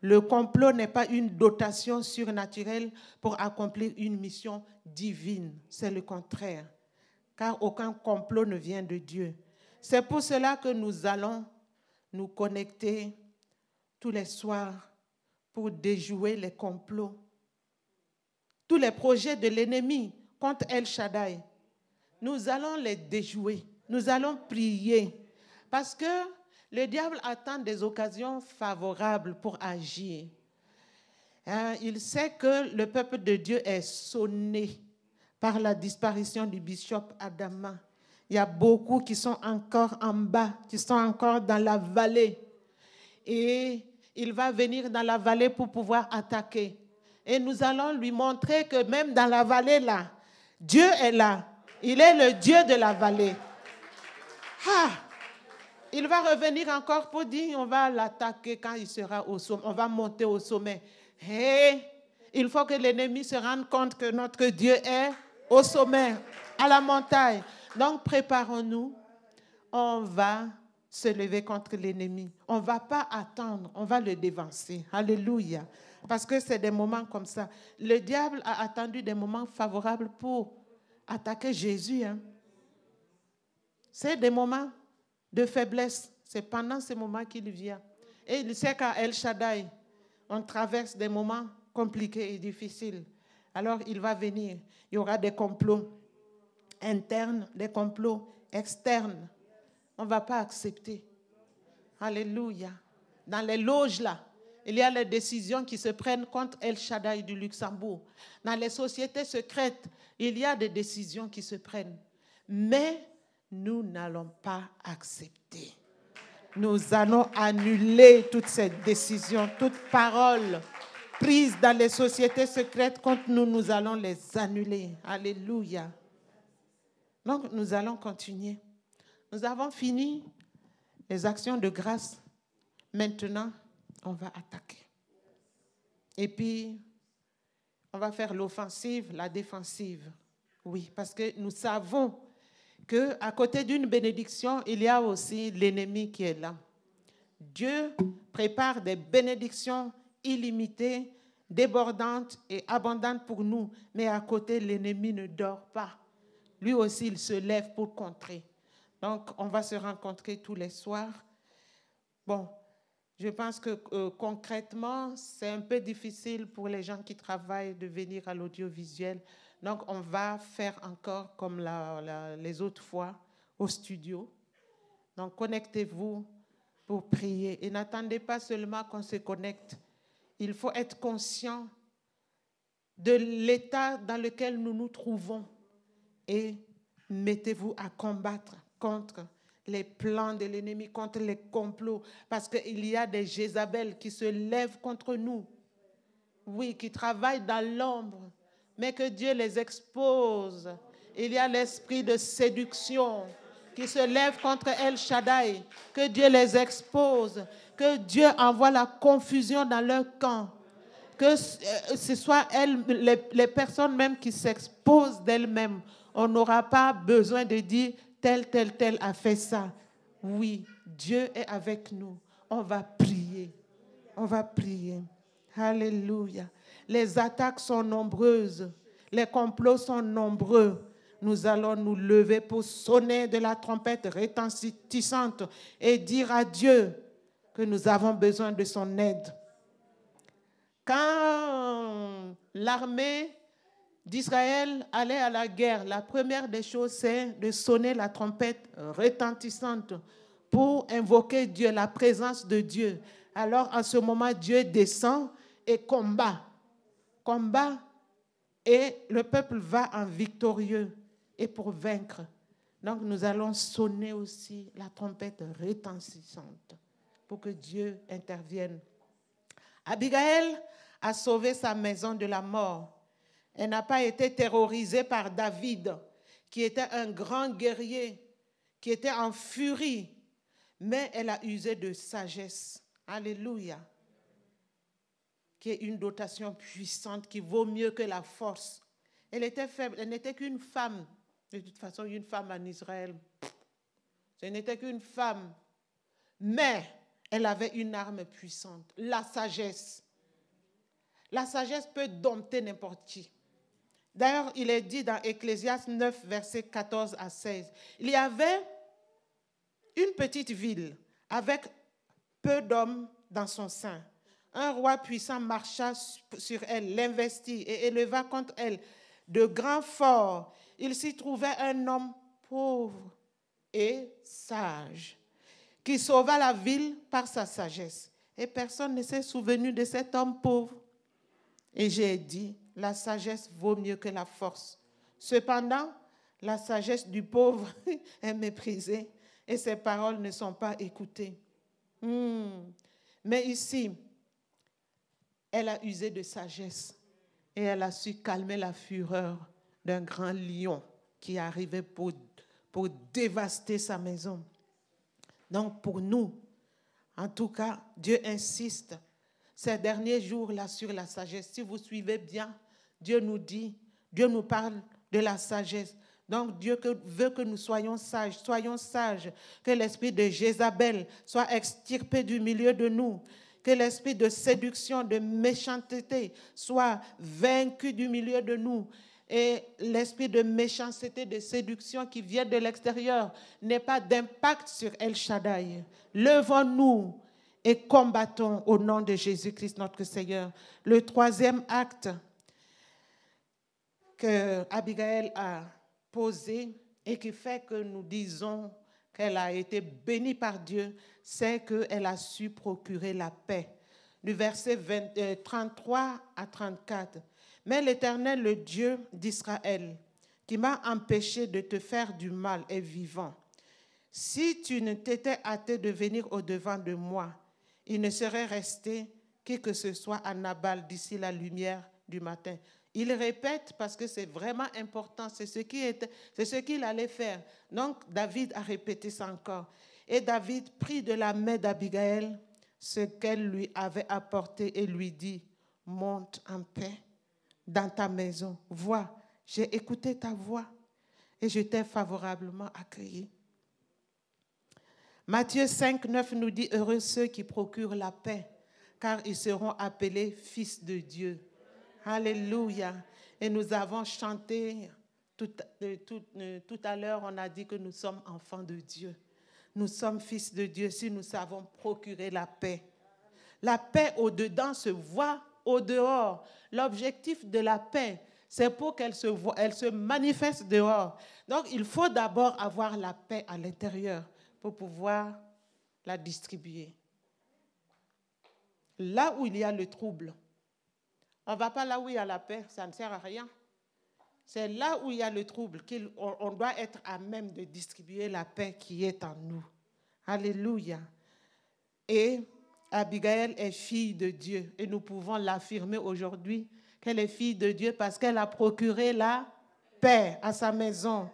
Le complot n'est pas une dotation surnaturelle pour accomplir une mission divine. C'est le contraire. Car aucun complot ne vient de Dieu. C'est pour cela que nous allons nous connecter tous les soirs pour déjouer les complots. Tous les projets de l'ennemi contre El Shaddai, nous allons les déjouer. Nous allons prier. Parce que le diable attend des occasions favorables pour agir. Hein, il sait que le peuple de Dieu est sonné par la disparition du bishop Adama. Il y a beaucoup qui sont encore en bas, qui sont encore dans la vallée. Et il va venir dans la vallée pour pouvoir attaquer. Et nous allons lui montrer que même dans la vallée là, Dieu est là. Il est le Dieu de la vallée. Ah, il va revenir encore pour dire on va l'attaquer quand il sera au sommet. On va monter au sommet. Et il faut que l'ennemi se rende compte que notre Dieu est au sommet, à la montagne. Donc préparons-nous. On va se lever contre l'ennemi. On ne va pas attendre, on va le dévancer. Alléluia. Parce que c'est des moments comme ça. Le diable a attendu des moments favorables pour attaquer Jésus. Hein. C'est des moments de faiblesse. C'est pendant ces moments qu'il vient. Et il sait qu'à El Shaddai, on traverse des moments compliqués et difficiles. Alors il va venir. Il y aura des complots internes, des complots externes on ne va pas accepter. Alléluia. Dans les loges là, il y a les décisions qui se prennent contre El Shaddai du Luxembourg. Dans les sociétés secrètes, il y a des décisions qui se prennent. Mais nous n'allons pas accepter. Nous allons annuler toutes ces décisions, toutes paroles prises dans les sociétés secrètes contre nous, nous allons les annuler. Alléluia. Donc nous allons continuer. Nous avons fini les actions de grâce. Maintenant, on va attaquer. Et puis, on va faire l'offensive, la défensive. Oui, parce que nous savons que à côté d'une bénédiction, il y a aussi l'ennemi qui est là. Dieu prépare des bénédictions illimitées, débordantes et abondantes pour nous, mais à côté, l'ennemi ne dort pas. Lui aussi, il se lève pour contrer. Donc, on va se rencontrer tous les soirs. Bon, je pense que euh, concrètement, c'est un peu difficile pour les gens qui travaillent de venir à l'audiovisuel. Donc, on va faire encore comme les autres fois au studio. Donc, connectez-vous pour prier. Et n'attendez pas seulement qu'on se connecte. Il faut être conscient de l'état dans lequel nous nous trouvons et mettez-vous à combattre contre les plans de l'ennemi, contre les complots, parce qu'il y a des Jézabel qui se lèvent contre nous, oui, qui travaillent dans l'ombre, mais que Dieu les expose. Il y a l'esprit de séduction qui se lève contre El Shaddai, que Dieu les expose, que Dieu envoie la confusion dans leur camp, que ce soit elles, les, les personnes même qui s'exposent d'elles-mêmes. On n'aura pas besoin de dire tel, tel, tel a fait ça. Oui, Dieu est avec nous. On va prier. On va prier. Alléluia. Les attaques sont nombreuses. Les complots sont nombreux. Nous allons nous lever pour sonner de la trompette retentissante et dire à Dieu que nous avons besoin de son aide. Quand l'armée d'Israël allait à la guerre, la première des choses, c'est de sonner la trompette retentissante pour invoquer Dieu, la présence de Dieu. Alors, en ce moment, Dieu descend et combat. combat et le peuple va en victorieux et pour vaincre. Donc nous allons sonner aussi la trompette retentissante pour que Dieu intervienne. Abigail a sauvé sa maison de la mort. Elle n'a pas été terrorisée par David, qui était un grand guerrier, qui était en furie, mais elle a usé de sagesse. Alléluia. Qui est une dotation puissante qui vaut mieux que la force. Elle était faible, elle n'était qu'une femme. De toute façon, une femme en Israël, ce n'était qu'une femme. Mais elle avait une arme puissante, la sagesse. La sagesse peut dompter n'importe qui. D'ailleurs, il est dit dans Ecclésias 9, versets 14 à 16, il y avait une petite ville avec peu d'hommes dans son sein. Un roi puissant marcha sur elle, l'investit et éleva contre elle de grands forts. Il s'y trouvait un homme pauvre et sage qui sauva la ville par sa sagesse. Et personne ne s'est souvenu de cet homme pauvre. Et j'ai dit, la sagesse vaut mieux que la force. Cependant, la sagesse du pauvre <laughs> est méprisée et ses paroles ne sont pas écoutées. Hmm. Mais ici, elle a usé de sagesse et elle a su calmer la fureur d'un grand lion qui arrivait pour, pour dévaster sa maison. Donc pour nous, en tout cas, Dieu insiste ces derniers jours-là sur la sagesse. Si vous suivez bien, Dieu nous dit, Dieu nous parle de la sagesse. Donc Dieu veut que nous soyons sages, soyons sages, que l'esprit de Jézabel soit extirpé du milieu de nous, que l'esprit de séduction, de méchanceté soit vaincu du milieu de nous, et l'esprit de méchanceté, de séduction qui vient de l'extérieur n'ait pas d'impact sur El Shaddai. Levons-nous et combattons au nom de Jésus-Christ notre Seigneur. Le troisième acte que Abigail a posé et qui fait que nous disons qu'elle a été bénie par Dieu, c'est qu'elle a su procurer la paix. Du verset 33 euh, à 34. Mais l'Éternel, le Dieu d'Israël, qui m'a empêché de te faire du mal, est vivant. Si tu ne t'étais hâté de venir au-devant de moi, il ne serait resté qui que ce soit à Nabal d'ici la lumière du matin. Il répète parce que c'est vraiment important, c'est ce qu'il allait faire. Donc David a répété ça encore. Et David prit de la main d'Abigail ce qu'elle lui avait apporté et lui dit, monte en paix dans ta maison. Vois, j'ai écouté ta voix et je t'ai favorablement accueilli. Matthieu 5, 9 nous dit, heureux ceux qui procurent la paix, car ils seront appelés fils de Dieu. Alléluia. Et nous avons chanté tout, euh, tout, euh, tout à l'heure, on a dit que nous sommes enfants de Dieu. Nous sommes fils de Dieu si nous savons procurer la paix. La paix au-dedans se voit au dehors. L'objectif de la paix, c'est pour qu'elle se, elle se manifeste dehors. Donc, il faut d'abord avoir la paix à l'intérieur pour pouvoir la distribuer. Là où il y a le trouble, on ne va pas là où il y a la paix, ça ne sert à rien. C'est là où il y a le trouble qu'on doit être à même de distribuer la paix qui est en nous. Alléluia. Et Abigail est fille de Dieu et nous pouvons l'affirmer aujourd'hui qu'elle est fille de Dieu parce qu'elle a procuré la paix à sa maison.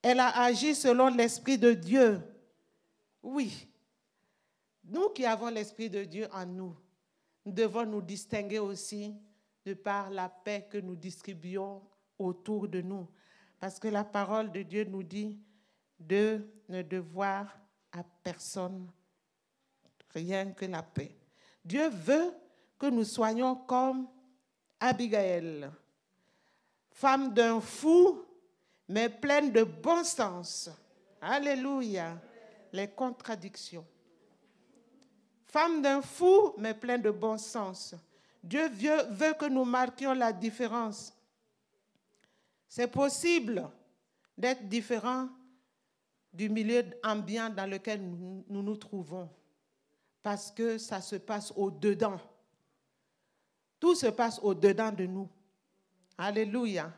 Elle a agi selon l'Esprit de Dieu. Oui, nous qui avons l'Esprit de Dieu en nous, nous devons nous distinguer aussi de par la paix que nous distribuons autour de nous. Parce que la parole de Dieu nous dit de ne devoir à personne rien que la paix. Dieu veut que nous soyons comme Abigail, femme d'un fou, mais pleine de bon sens. Alléluia. Les contradictions. Femme d'un fou, mais pleine de bon sens. Dieu veut que nous marquions la différence. C'est possible d'être différent du milieu ambiant dans lequel nous nous trouvons parce que ça se passe au-dedans. Tout se passe au-dedans de nous. Alléluia.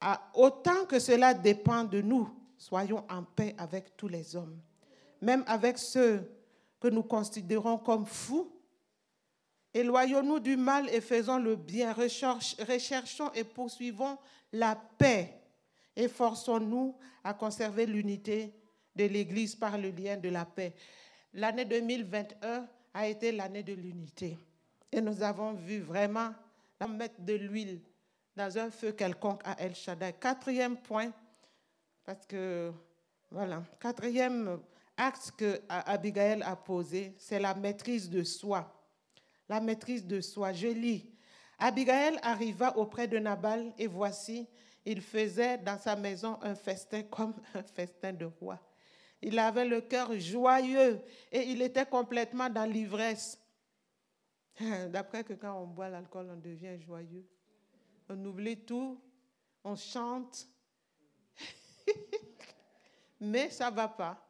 Ah, autant que cela dépend de nous, soyons en paix avec tous les hommes, même avec ceux que nous considérons comme fous. Éloignons-nous du mal et faisons le bien. Recherchons et poursuivons la paix. Efforçons-nous à conserver l'unité de l'Église par le lien de la paix. L'année 2021 a été l'année de l'unité. Et nous avons vu vraiment mettre de l'huile dans un feu quelconque à El Shaddai. Quatrième point, parce que, voilà, quatrième axe que Abigail a posé, c'est la maîtrise de soi. La maîtrise de soi. Je lis. Abigail arriva auprès de Nabal et voici, il faisait dans sa maison un festin comme <laughs> un festin de roi. Il avait le cœur joyeux et il était complètement dans l'ivresse. <laughs> D'après que quand on boit l'alcool, on devient joyeux. On oublie tout, on chante. <laughs> Mais ça ne va pas.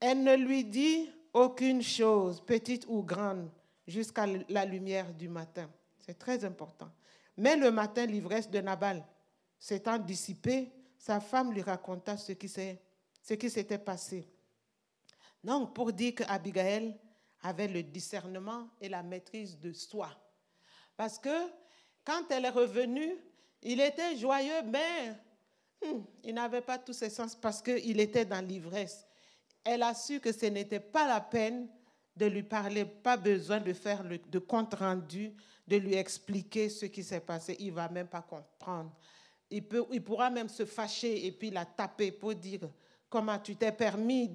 Elle ne lui dit aucune chose, petite ou grande, jusqu'à la lumière du matin. C'est très important. Mais le matin, l'ivresse de Nabal s'étant dissipée, sa femme lui raconta ce qui s'était passé. Donc, pour dire qu'Abigail avait le discernement et la maîtrise de soi. Parce que quand elle est revenue, il était joyeux, mais hmm, il n'avait pas tous ses sens parce qu'il était dans l'ivresse. Elle a su que ce n'était pas la peine de lui parler, pas besoin de faire le, de compte rendu, de lui expliquer ce qui s'est passé. Il va même pas comprendre. Il, peut, il pourra même se fâcher et puis la taper pour dire comment tu t'es permis,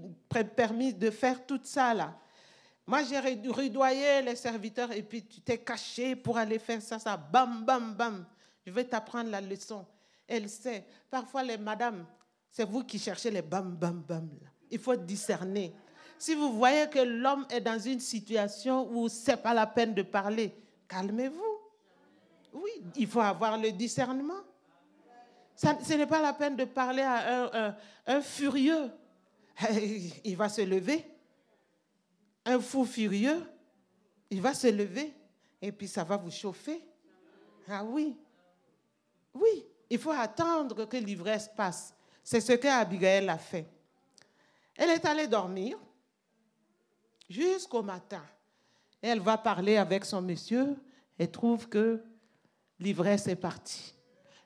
permis de faire tout ça là. Moi, j'ai rudoyé les serviteurs et puis tu t'es caché pour aller faire ça, ça, bam, bam, bam. Je vais t'apprendre la leçon. Elle sait. Parfois, les madames, c'est vous qui cherchez les bam, bam, bam. Il faut discerner. Si vous voyez que l'homme est dans une situation où ce n'est pas la peine de parler, calmez-vous. Oui, il faut avoir le discernement. ce n'est pas la peine de parler à un, furieux. <laughs> Il va se lever. Un fou furieux, il va se lever et puis ça va vous chauffer. Ah oui. Oui, il faut attendre que l'ivresse passe. C'est ce qu'Abigail a fait. Elle est allée dormir jusqu'au matin. elle va parler avec son monsieur et trouve que l'ivresse est partie.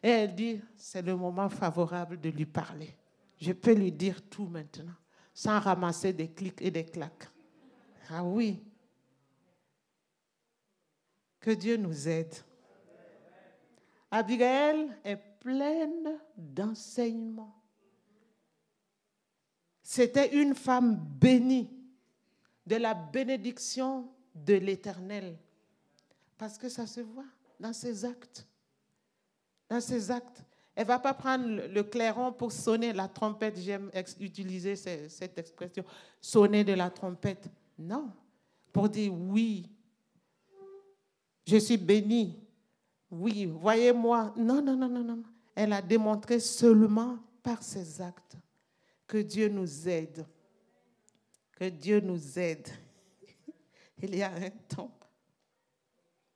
Et elle dit, c'est le moment favorable de lui parler. Je peux lui dire tout maintenant, sans ramasser des clics et des claques. Ah oui. Que Dieu nous aide. Abigail est pleine d'enseignements. C'était une femme bénie de la bénédiction de l'Éternel. Parce que ça se voit dans ses actes. Dans ses actes. Elle ne va pas prendre le clairon pour sonner la trompette. J'aime utiliser cette expression, sonner de la trompette. Non. Pour dire oui, je suis bénie. Oui, voyez-moi. Non, non, non, non, non. Elle a démontré seulement par ses actes que Dieu nous aide. Que Dieu nous aide. <laughs> Il y a un temps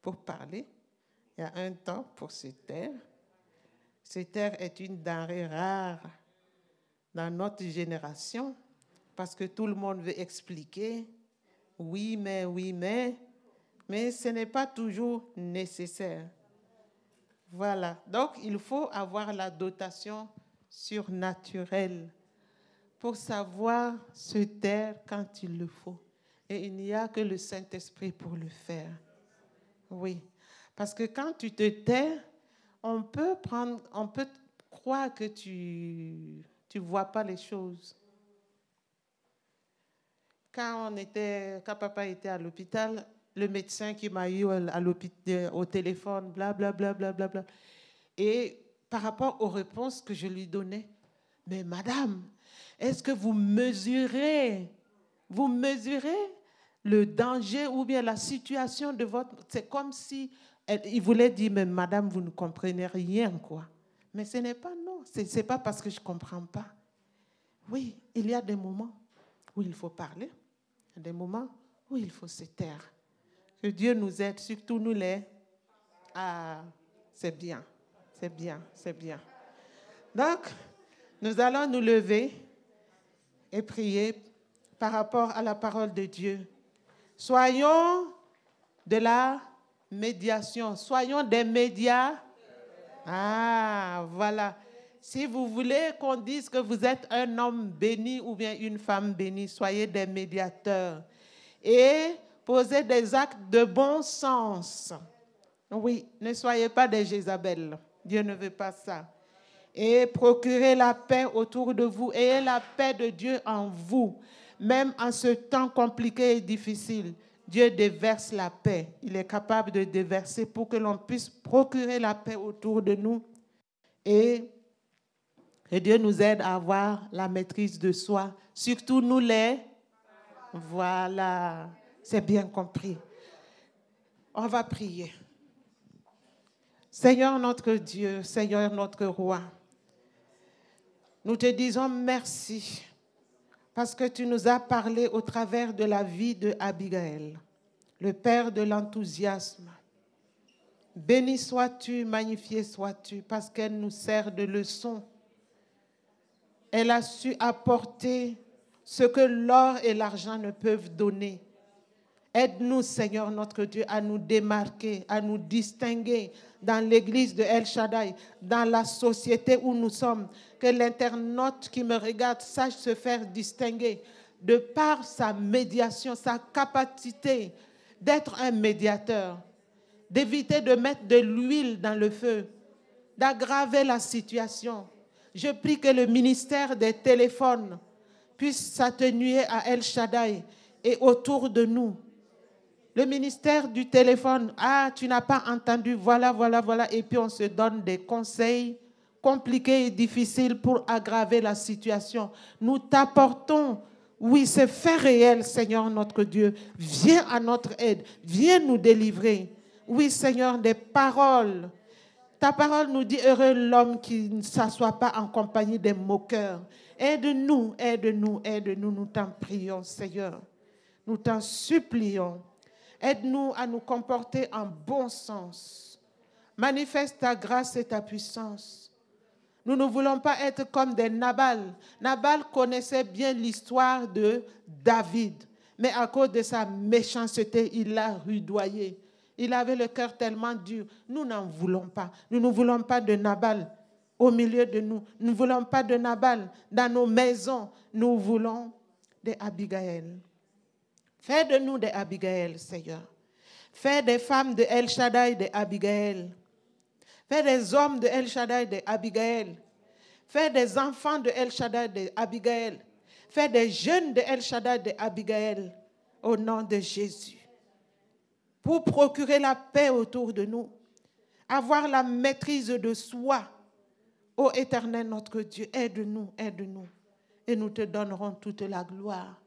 pour parler. Il y a un temps pour se taire. Se taire est une denrée rare dans notre génération parce que tout le monde veut expliquer. Oui, mais, oui, mais. Mais ce n'est pas toujours nécessaire. Voilà. Donc, il faut avoir la dotation surnaturelle pour savoir se taire quand il le faut. Et il n'y a que le Saint-Esprit pour le faire. Oui. Parce que quand tu te tais, on peut prendre, on peut croire que tu tu vois pas les choses. Quand on était, quand papa était à l'hôpital, le médecin qui m'a eu à au téléphone, bla bla bla bla bla bla, et par rapport aux réponses que je lui donnais, mais madame, est-ce que vous mesurez, vous mesurez le danger ou bien la situation de votre... C'est comme si il voulait dire, mais madame, vous ne comprenez rien, quoi. Mais ce n'est pas non, ce n'est pas parce que je ne comprends pas. Oui, il y a des moments où il faut parler, des moments où il faut se taire. Que Dieu nous aide, surtout nous les. Ah, c'est bien, c'est bien, c'est bien. Donc, nous allons nous lever et prier par rapport à la parole de Dieu. Soyons de la médiation, soyons des médias. Ah, voilà. Si vous voulez qu'on dise que vous êtes un homme béni ou bien une femme bénie, soyez des médiateurs. Et posez des actes de bon sens. Oui, ne soyez pas des Jézabel. Dieu ne veut pas ça. Et procurez la paix autour de vous. Ayez la paix de Dieu en vous. Même en ce temps compliqué et difficile, Dieu déverse la paix. Il est capable de déverser pour que l'on puisse procurer la paix autour de nous. Et Dieu nous aide à avoir la maîtrise de soi. Surtout nous les. Voilà. C'est bien compris. On va prier. Seigneur notre Dieu, Seigneur notre roi, nous te disons merci parce que tu nous as parlé au travers de la vie de Abigail, le père de l'enthousiasme. Béni sois-tu, magnifié sois-tu, parce qu'elle nous sert de leçon. Elle a su apporter ce que l'or et l'argent ne peuvent donner. Aide-nous, Seigneur notre Dieu, à nous démarquer, à nous distinguer dans l'église de El Shaddai, dans la société où nous sommes. Que l'internaute qui me regarde sache se faire distinguer de par sa médiation, sa capacité d'être un médiateur, d'éviter de mettre de l'huile dans le feu, d'aggraver la situation. Je prie que le ministère des téléphones puisse s'atténuer à El Shaddai et autour de nous le ministère du téléphone, ah, tu n'as pas entendu, voilà, voilà, voilà. Et puis on se donne des conseils compliqués et difficiles pour aggraver la situation. Nous t'apportons, oui, c'est fait réel, Seigneur notre Dieu. Viens à notre aide, viens nous délivrer. Oui, Seigneur, des paroles. Ta parole nous dit, heureux l'homme qui ne s'assoit pas en compagnie des moqueurs. Aide-nous, aide-nous, aide-nous, nous t'en prions, Seigneur. Nous t'en supplions. Aide-nous à nous comporter en bon sens. Manifeste ta grâce et ta puissance. Nous ne voulons pas être comme des Nabal. Nabal connaissait bien l'histoire de David, mais à cause de sa méchanceté, il l'a rudoyé. Il avait le cœur tellement dur. Nous n'en voulons pas. Nous ne voulons pas de Nabal au milieu de nous. Nous ne voulons pas de Nabal dans nos maisons. Nous voulons des Abigail. Fais de nous des Abigail, Seigneur. Fais des femmes de El Shaddai des Abigail. Fais des hommes de El Shaddai des Abigail. Fais des enfants de El Shaddai des Abigail. Fais des jeunes de El Shaddai des Abigail. Au nom de Jésus. Pour procurer la paix autour de nous. Avoir la maîtrise de soi. Ô éternel notre Dieu, aide-nous, aide-nous. Et nous te donnerons toute la gloire.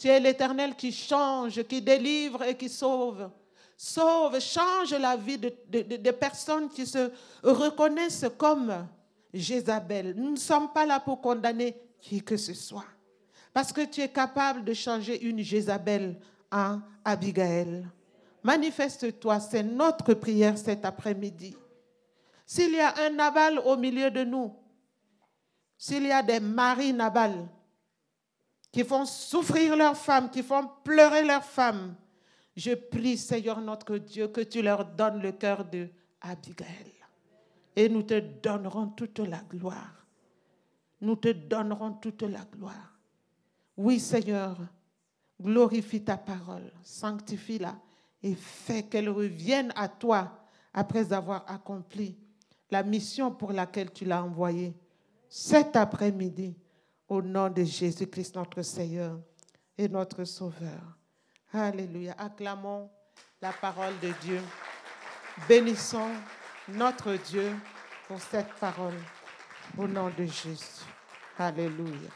Tu es l'Éternel qui change, qui délivre et qui sauve. Sauve, change la vie de, personnes qui se reconnaissent comme Jézabel. Nous ne sommes pas là pour condamner qui que ce soit. Parce que tu es capable de changer une Jézabel en Abigail. Manifeste-toi, c'est notre prière cet après-midi. S'il y a un Nabal au milieu de nous, s'il y a des maris Nabal, qui font souffrir leurs femmes, qui font pleurer leurs femmes. Je prie, Seigneur notre Dieu, que tu leur donnes le cœur de Abigail. Et nous te donnerons toute la gloire. Nous te donnerons toute la gloire. Oui, Seigneur, glorifie ta parole, sanctifie-la et fais qu'elle revienne à toi après avoir accompli la mission pour laquelle tu l'as envoyée cet après-midi au nom de Jésus-Christ, notre Seigneur et notre Sauveur. Alléluia. Acclamons la parole de Dieu. Bénissons notre Dieu pour cette parole au nom de Jésus. Alléluia.